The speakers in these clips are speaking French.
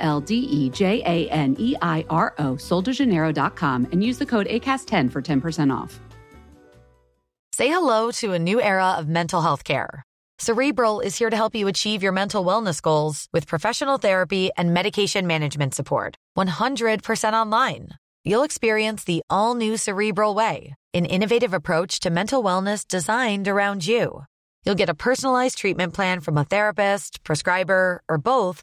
L D E J A N E I R O, soldejaneiro.com, and use the code ACAST10 for 10% off. Say hello to a new era of mental health care. Cerebral is here to help you achieve your mental wellness goals with professional therapy and medication management support. 100% online. You'll experience the all new Cerebral Way, an innovative approach to mental wellness designed around you. You'll get a personalized treatment plan from a therapist, prescriber, or both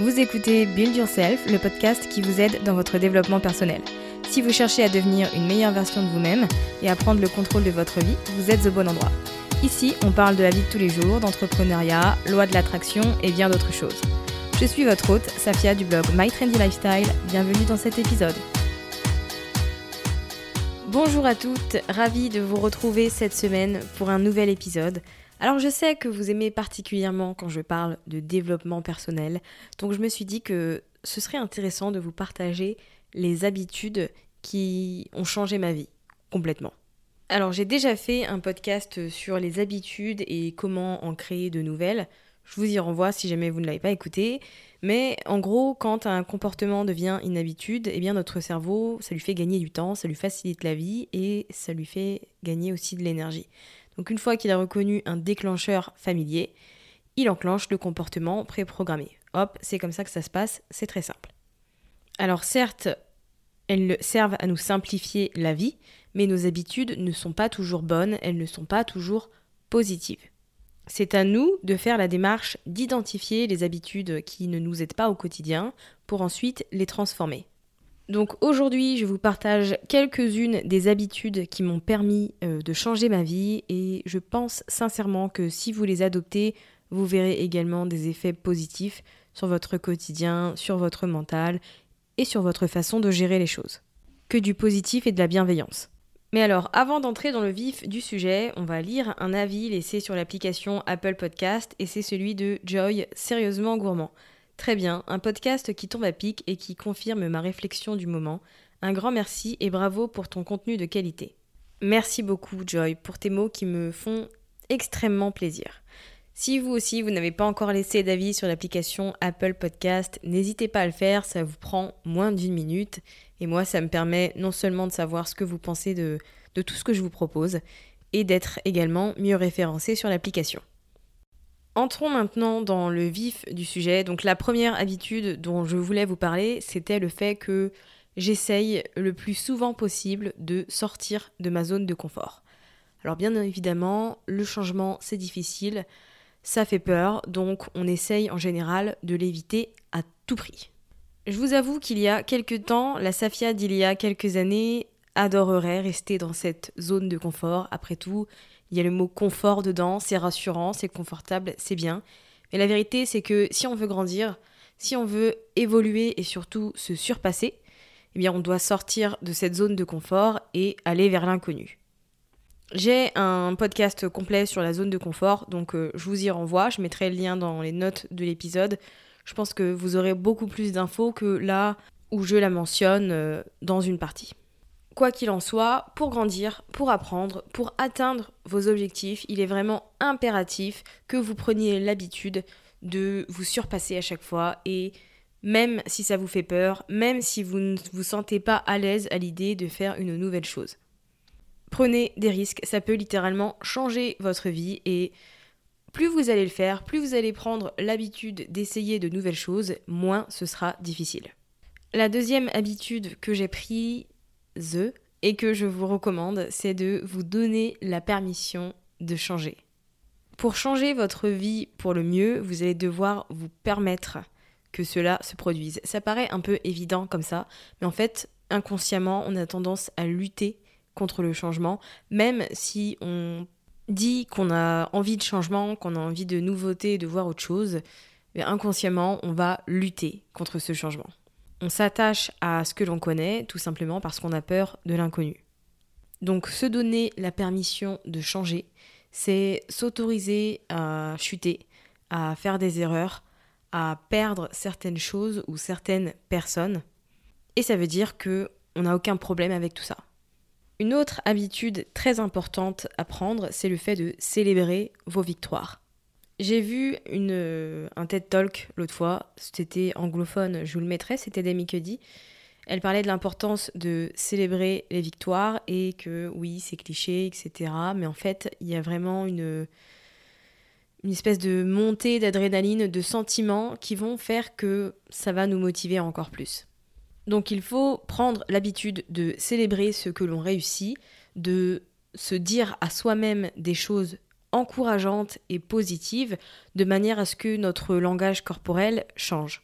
Vous écoutez Build Yourself, le podcast qui vous aide dans votre développement personnel. Si vous cherchez à devenir une meilleure version de vous-même et à prendre le contrôle de votre vie, vous êtes au bon endroit. Ici, on parle de la vie de tous les jours, d'entrepreneuriat, loi de l'attraction et bien d'autres choses. Je suis votre hôte, Safia du blog My Trendy Lifestyle. Bienvenue dans cet épisode. Bonjour à toutes, ravie de vous retrouver cette semaine pour un nouvel épisode. Alors je sais que vous aimez particulièrement quand je parle de développement personnel, donc je me suis dit que ce serait intéressant de vous partager les habitudes qui ont changé ma vie complètement. Alors j'ai déjà fait un podcast sur les habitudes et comment en créer de nouvelles. Je vous y renvoie si jamais vous ne l'avez pas écouté. Mais en gros, quand un comportement devient une habitude, eh bien notre cerveau, ça lui fait gagner du temps, ça lui facilite la vie et ça lui fait gagner aussi de l'énergie. Donc une fois qu'il a reconnu un déclencheur familier, il enclenche le comportement préprogrammé. Hop, c'est comme ça que ça se passe, c'est très simple. Alors certes, elles servent à nous simplifier la vie, mais nos habitudes ne sont pas toujours bonnes, elles ne sont pas toujours positives. C'est à nous de faire la démarche d'identifier les habitudes qui ne nous aident pas au quotidien pour ensuite les transformer. Donc aujourd'hui, je vous partage quelques-unes des habitudes qui m'ont permis euh, de changer ma vie et je pense sincèrement que si vous les adoptez, vous verrez également des effets positifs sur votre quotidien, sur votre mental et sur votre façon de gérer les choses. Que du positif et de la bienveillance. Mais alors, avant d'entrer dans le vif du sujet, on va lire un avis laissé sur l'application Apple Podcast et c'est celui de Joy, sérieusement gourmand. Très bien, un podcast qui tombe à pic et qui confirme ma réflexion du moment. Un grand merci et bravo pour ton contenu de qualité. Merci beaucoup Joy pour tes mots qui me font extrêmement plaisir. Si vous aussi vous n'avez pas encore laissé d'avis sur l'application Apple Podcast, n'hésitez pas à le faire, ça vous prend moins d'une minute et moi ça me permet non seulement de savoir ce que vous pensez de, tout ce que je vous propose et d'être également mieux référencé sur l'application. Entrons maintenant dans le vif du sujet. Donc la première habitude dont je voulais vous parler, c'était le fait que j'essaye le plus souvent possible de sortir de ma zone de confort. Alors bien évidemment, le changement c'est difficile, ça fait peur, donc on essaye en général de l'éviter à tout prix. Je vous avoue qu'il y a quelques temps, la Safia d'il y a quelques années adorerait rester dans cette zone de confort. Après tout, il y a le mot confort dedans, c'est rassurant, c'est confortable, c'est bien. Mais la vérité, c'est que si on veut grandir, si on veut évoluer et surtout se surpasser, eh bien on doit sortir de cette zone de confort et aller vers l'inconnu. J'ai un podcast complet sur la zone de confort, donc euh, je vous y renvoie. Je mettrai le lien dans les notes de l'épisode. Je pense que vous aurez beaucoup plus d'infos que là où je la mentionne euh, dans une partie. Quoi qu'il en soit, pour grandir, pour apprendre, pour atteindre vos objectifs, il est vraiment impératif que vous preniez l'habitude de vous surpasser à chaque fois et même si ça vous fait peur, même si vous ne vous sentez pas à l'aise à l'idée de faire une nouvelle chose. Prenez des risques, ça peut littéralement changer votre vie et plus vous allez le faire, plus vous allez prendre l'habitude d'essayer de nouvelles choses, moins ce sera difficile. La deuxième habitude que j'ai prise et que je vous recommande, c'est de vous donner la permission de changer. Pour changer votre vie pour le mieux, vous allez devoir vous permettre que cela se produise. Ça paraît un peu évident comme ça, mais en fait, inconsciemment, on a tendance à lutter contre le changement, même si on dit qu'on a envie de changement, qu'on a envie de nouveauté, de voir autre chose, mais inconsciemment, on va lutter contre ce changement. On s'attache à ce que l'on connaît, tout simplement parce qu'on a peur de l'inconnu. Donc se donner la permission de changer, c'est s'autoriser à chuter, à faire des erreurs, à perdre certaines choses ou certaines personnes. Et ça veut dire que on n'a aucun problème avec tout ça. Une autre habitude très importante à prendre, c'est le fait de célébrer vos victoires. J'ai vu une, un TED Talk l'autre fois, c'était anglophone, je vous le mettrai, c'était d'Amy Cuddy. Elle parlait de l'importance de célébrer les victoires et que oui, c'est cliché, etc. Mais en fait, il y a vraiment une, une espèce de montée d'adrénaline, de sentiments qui vont faire que ça va nous motiver encore plus. Donc il faut prendre l'habitude de célébrer ce que l'on réussit, de se dire à soi-même des choses encourageantes et positives, de manière à ce que notre langage corporel change.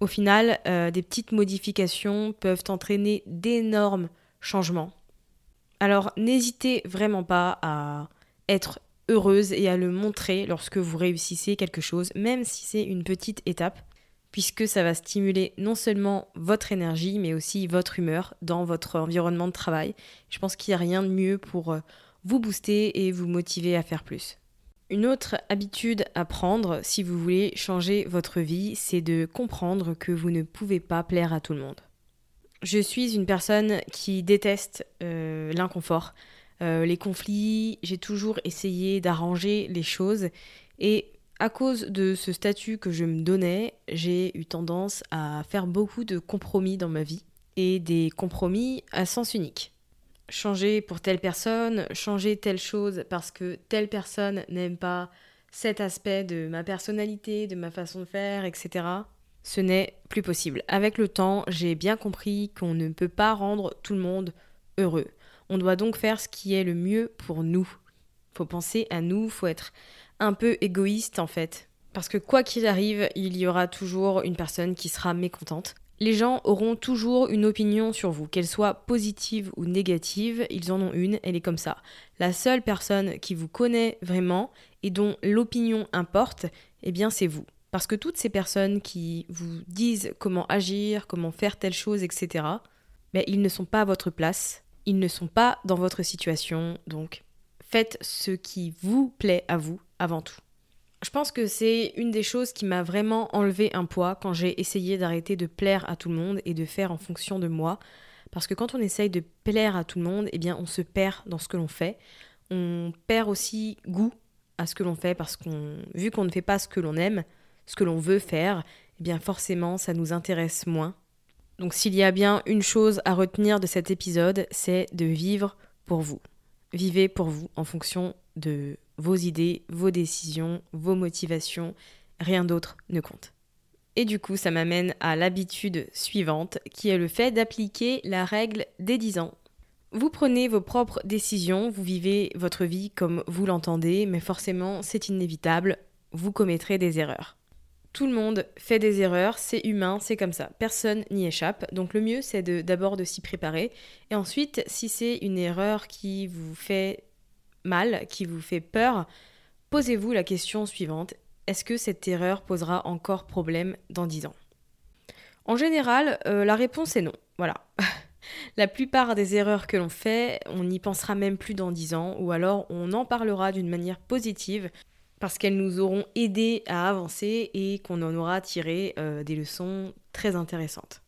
Au final, euh, des petites modifications peuvent entraîner d'énormes changements. Alors n'hésitez vraiment pas à être heureuse et à le montrer lorsque vous réussissez quelque chose, même si c'est une petite étape, puisque ça va stimuler non seulement votre énergie, mais aussi votre humeur dans votre environnement de travail. Je pense qu'il n'y a rien de mieux pour euh, vous booster et vous motiver à faire plus. Une autre habitude à prendre si vous voulez changer votre vie, c'est de comprendre que vous ne pouvez pas plaire à tout le monde. Je suis une personne qui déteste euh, l'inconfort. Euh, les conflits, j'ai toujours essayé d'arranger les choses et à cause de ce statut que je me donnais, j'ai eu tendance à faire beaucoup de compromis dans ma vie et des compromis à sens unique. Changer pour telle personne, changer telle chose parce que telle personne n'aime pas cet aspect de ma personnalité, de ma façon de faire, etc. Ce n'est plus possible. Avec le temps, j'ai bien compris qu'on ne peut pas rendre tout le monde heureux. On doit donc faire ce qui est le mieux pour nous. Faut penser à nous, faut être un peu égoïste en fait. Parce que quoi qu'il arrive, il y aura toujours une personne qui sera mécontente. Les gens auront toujours une opinion sur vous, qu'elle soit positive ou négative, ils en ont une, elle est comme ça. La seule personne qui vous connaît vraiment et dont l'opinion importe, eh bien c'est vous. Parce que toutes ces personnes qui vous disent comment agir, comment faire telle chose, etc., mais ils ne sont pas à votre place, ils ne sont pas dans votre situation, donc faites ce qui vous plaît à vous avant tout. Je pense que c'est une des choses qui m'a vraiment enlevé un poids quand j'ai essayé d'arrêter de plaire à tout le monde et de faire en fonction de moi. Parce que quand on essaye de plaire à tout le monde, eh bien on se perd dans ce que l'on fait. On perd aussi goût à ce que l'on fait parce qu'on vu qu'on ne fait pas ce que l'on aime, ce que l'on veut faire, eh bien forcément ça nous intéresse moins donc s'il y a bien une chose à retenir de cet épisode, c'est de vivre pour vous. Vivez pour vous en fonction de vos idées, vos décisions, vos motivations. Rien d'autre ne compte. Et du coup, ça m'amène à l'habitude suivante, qui est le fait d'appliquer la règle des 10 ans. Vous prenez vos propres décisions, vous vivez votre vie comme vous l'entendez, mais forcément, c'est inévitable, vous commettrez des erreurs. Tout le monde fait des erreurs, c'est humain, c'est comme ça. Personne n'y échappe. Donc le mieux, c'est d'abord de, s'y préparer. Et ensuite, si c'est une erreur qui vous fait mal, qui vous fait peur, posez-vous la question suivante. Est-ce que cette erreur posera encore problème dans 10 ans? En général, euh, la réponse est non. Voilà. La plupart des erreurs que l'on fait, on n'y pensera même plus dans 10 ans, ou alors on en parlera d'une manière positive, parce qu'elles nous auront aidé à avancer et qu'on en aura tiré euh, des leçons très intéressantes.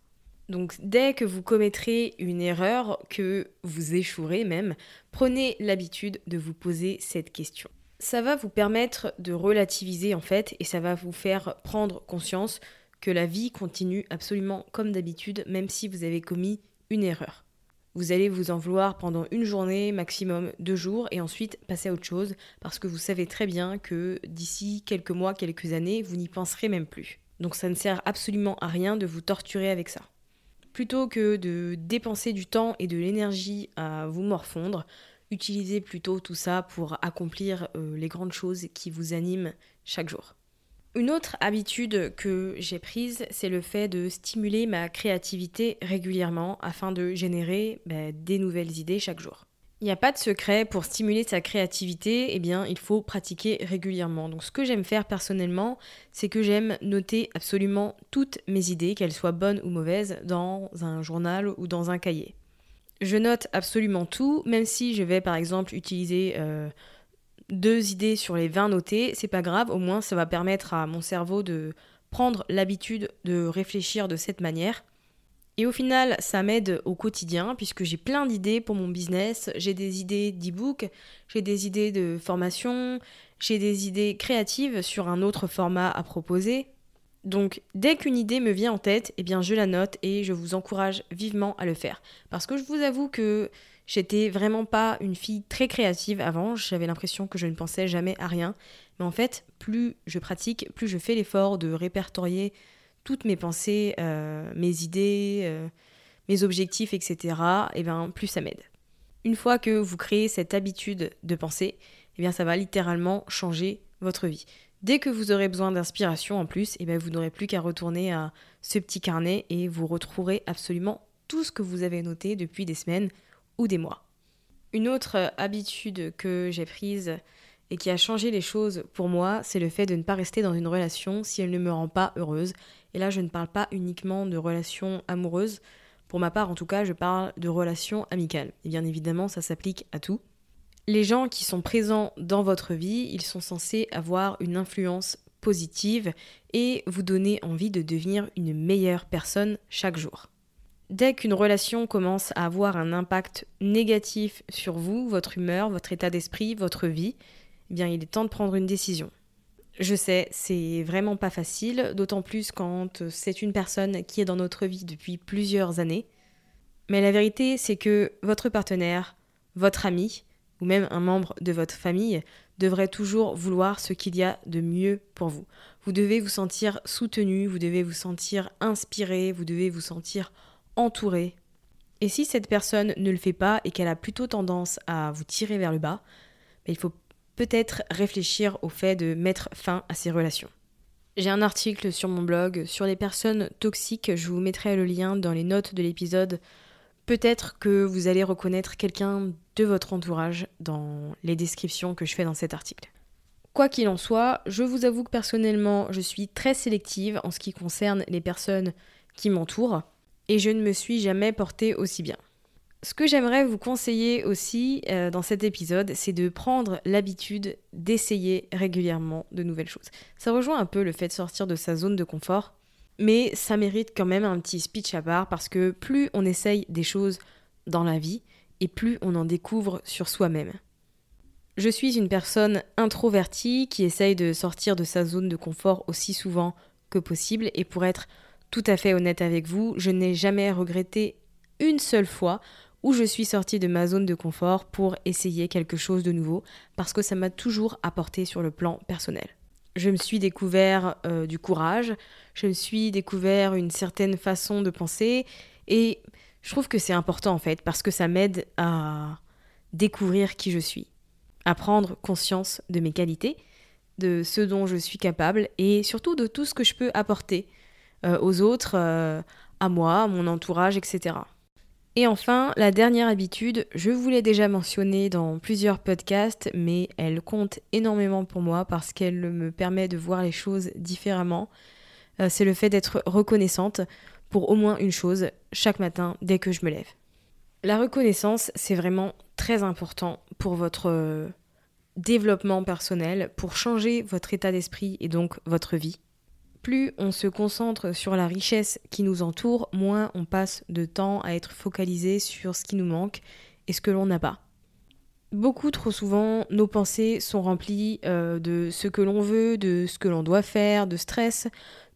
Donc dès que vous commettrez une erreur, que vous échouerez même, prenez l'habitude de vous poser cette question. Ça va vous permettre de relativiser en fait et ça va vous faire prendre conscience que la vie continue absolument comme d'habitude même si vous avez commis une erreur. Vous allez vous en vouloir pendant une journée, maximum deux jours, et ensuite passer à autre chose, parce que vous savez très bien que d'ici quelques mois, quelques années, vous n'y penserez même plus. Donc ça ne sert absolument à rien de vous torturer avec ça. Plutôt que de dépenser du temps et de l'énergie à vous morfondre, utilisez plutôt tout ça pour accomplir euh, les grandes choses qui vous animent chaque jour. Une autre habitude que j'ai prise, c'est le fait de stimuler ma créativité régulièrement afin de générer bah, des nouvelles idées chaque jour. Il n'y a pas de secret pour stimuler sa créativité, eh bien il faut pratiquer régulièrement. Donc ce que j'aime faire personnellement, c'est que j'aime noter absolument toutes mes idées, qu'elles soient bonnes ou mauvaises, dans un journal ou dans un cahier. Je note absolument tout, même si je vais par exemple utiliser euh, deux idées sur les 20 notées, c'est pas grave, au moins ça va permettre à mon cerveau de prendre l'habitude de réfléchir de cette manière. Et au final, ça m'aide au quotidien puisque j'ai plein d'idées pour mon business. J'ai des idées d'e-book, j'ai des idées de formation, j'ai des idées créatives sur un autre format à proposer. Donc, dès qu'une idée me vient en tête, eh bien, je la note et je vous encourage vivement à le faire. Parce que je vous avoue que J'étais vraiment pas une fille très créative avant, j'avais l'impression que je ne pensais jamais à rien. Mais en fait, plus je pratique, plus je fais l'effort de répertorier toutes mes pensées, euh, mes idées, euh, mes objectifs, etc., et bien plus ça m'aide. Une fois que vous créez cette habitude de penser, et bien ça va littéralement changer votre vie. Dès que vous aurez besoin d'inspiration en plus, et bien vous n'aurez plus qu'à retourner à ce petit carnet et vous retrouverez absolument tout ce que vous avez noté depuis des semaines, des mois. Une autre habitude que j'ai prise et qui a changé les choses pour moi, c'est le fait de ne pas rester dans une relation si elle ne me rend pas heureuse. Et là, je ne parle pas uniquement de relations amoureuses. Pour ma part, en tout cas, je parle de relations amicales. Et bien évidemment, ça s'applique à tout. Les gens qui sont présents dans votre vie, ils sont censés avoir une influence positive et vous donner envie de devenir une meilleure personne chaque jour. Dès qu'une relation commence à avoir un impact négatif sur vous, votre humeur, votre état d'esprit, votre vie, eh bien il est temps de prendre une décision. Je sais, c'est vraiment pas facile, d'autant plus quand c'est une personne qui est dans notre vie depuis plusieurs années. Mais la vérité, c'est que votre partenaire, votre ami, ou même un membre de votre famille, devrait toujours vouloir ce qu'il y a de mieux pour vous. Vous devez vous sentir soutenu, vous devez vous sentir inspiré, vous devez vous sentir entouré. Et si cette personne ne le fait pas et qu'elle a plutôt tendance à vous tirer vers le bas, ben, il faut peut-être réfléchir au fait de mettre fin à ces relations. J'ai un article sur mon blog sur les personnes toxiques, je vous mettrai le lien dans les notes de l'épisode. Peut-être que vous allez reconnaître quelqu'un de votre entourage dans les descriptions que je fais dans cet article. Quoi qu'il en soit, je vous avoue que personnellement, je suis très sélective en ce qui concerne les personnes qui m'entourent et je ne me suis jamais portée aussi bien. Ce que j'aimerais vous conseiller aussi euh, dans cet épisode, c'est de prendre l'habitude d'essayer régulièrement de nouvelles choses. Ça rejoint un peu le fait de sortir de sa zone de confort, mais ça mérite quand même un petit speech à part parce que plus on essaye des choses dans la vie, et plus on en découvre sur soi-même. Je suis une personne introvertie qui essaye de sortir de sa zone de confort aussi souvent que possible, et pour être tout à fait honnête avec vous, je n'ai jamais regretté une seule fois où je suis sortie de ma zone de confort pour essayer quelque chose de nouveau, parce que ça m'a toujours apporté sur le plan personnel. Je me suis découvert euh, du courage, je me suis découvert une certaine façon de penser, et je trouve que c'est important en fait, parce que ça m'aide à découvrir qui je suis, à prendre conscience de mes qualités, de ce dont je suis capable, et surtout de tout ce que je peux apporter euh, aux autres, euh, à moi, à mon entourage, etc. Et enfin, la dernière habitude, je vous l'ai déjà mentionnée dans plusieurs podcasts, mais elle compte énormément pour moi parce qu'elle me permet de voir les choses différemment. Euh, c'est le fait d'être reconnaissante pour au moins une chose chaque matin dès que je me lève. La reconnaissance, c'est vraiment très important pour votre euh, développement personnel, pour changer votre état d'esprit et donc votre vie. Plus on se concentre sur la richesse qui nous entoure, moins on passe de temps à être focalisé sur ce qui nous manque et ce que l'on n'a pas. Beaucoup trop souvent, nos pensées sont remplies euh, de ce que l'on veut, de ce que l'on doit faire, de stress,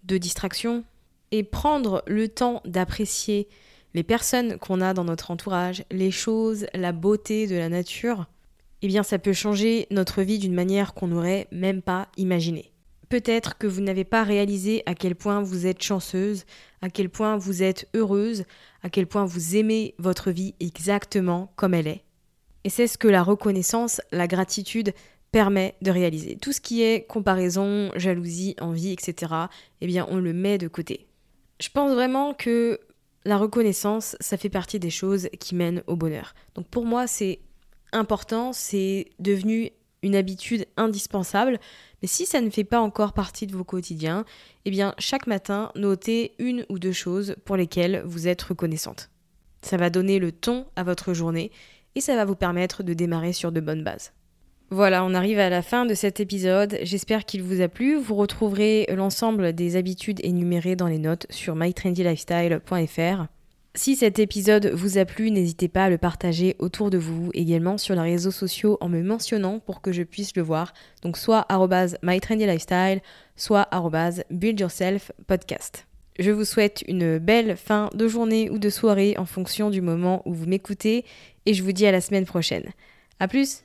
de distraction. Et prendre le temps d'apprécier les personnes qu'on a dans notre entourage, les choses, la beauté de la nature, eh bien ça peut changer notre vie d'une manière qu'on n'aurait même pas imaginée. Peut-être que vous n'avez pas réalisé à quel point vous êtes chanceuse, à quel point vous êtes heureuse, à quel point vous aimez votre vie exactement comme elle est. Et c'est ce que la reconnaissance, la gratitude permet de réaliser. Tout ce qui est comparaison, jalousie, envie, etc., eh bien on le met de côté. Je pense vraiment que la reconnaissance, ça fait partie des choses qui mènent au bonheur. Donc pour moi, c'est important, c'est devenu une habitude indispensable. Mais si ça ne fait pas encore partie de vos quotidiens, eh bien chaque matin, notez une ou deux choses pour lesquelles vous êtes reconnaissante. Ça va donner le ton à votre journée et ça va vous permettre de démarrer sur de bonnes bases. Voilà, on arrive à la fin de cet épisode. J'espère qu'il vous a plu. Vous retrouverez l'ensemble des habitudes énumérées dans les notes sur mytrendylifestyle.fr. Si cet épisode vous a plu, n'hésitez pas à le partager autour de vous, également sur les réseaux sociaux en me mentionnant pour que je puisse le voir. Donc soit mytrendylifestyle, soit buildyourselfpodcast. Je vous souhaite une belle fin de journée ou de soirée en fonction du moment où vous m'écoutez et je vous dis à la semaine prochaine. A plus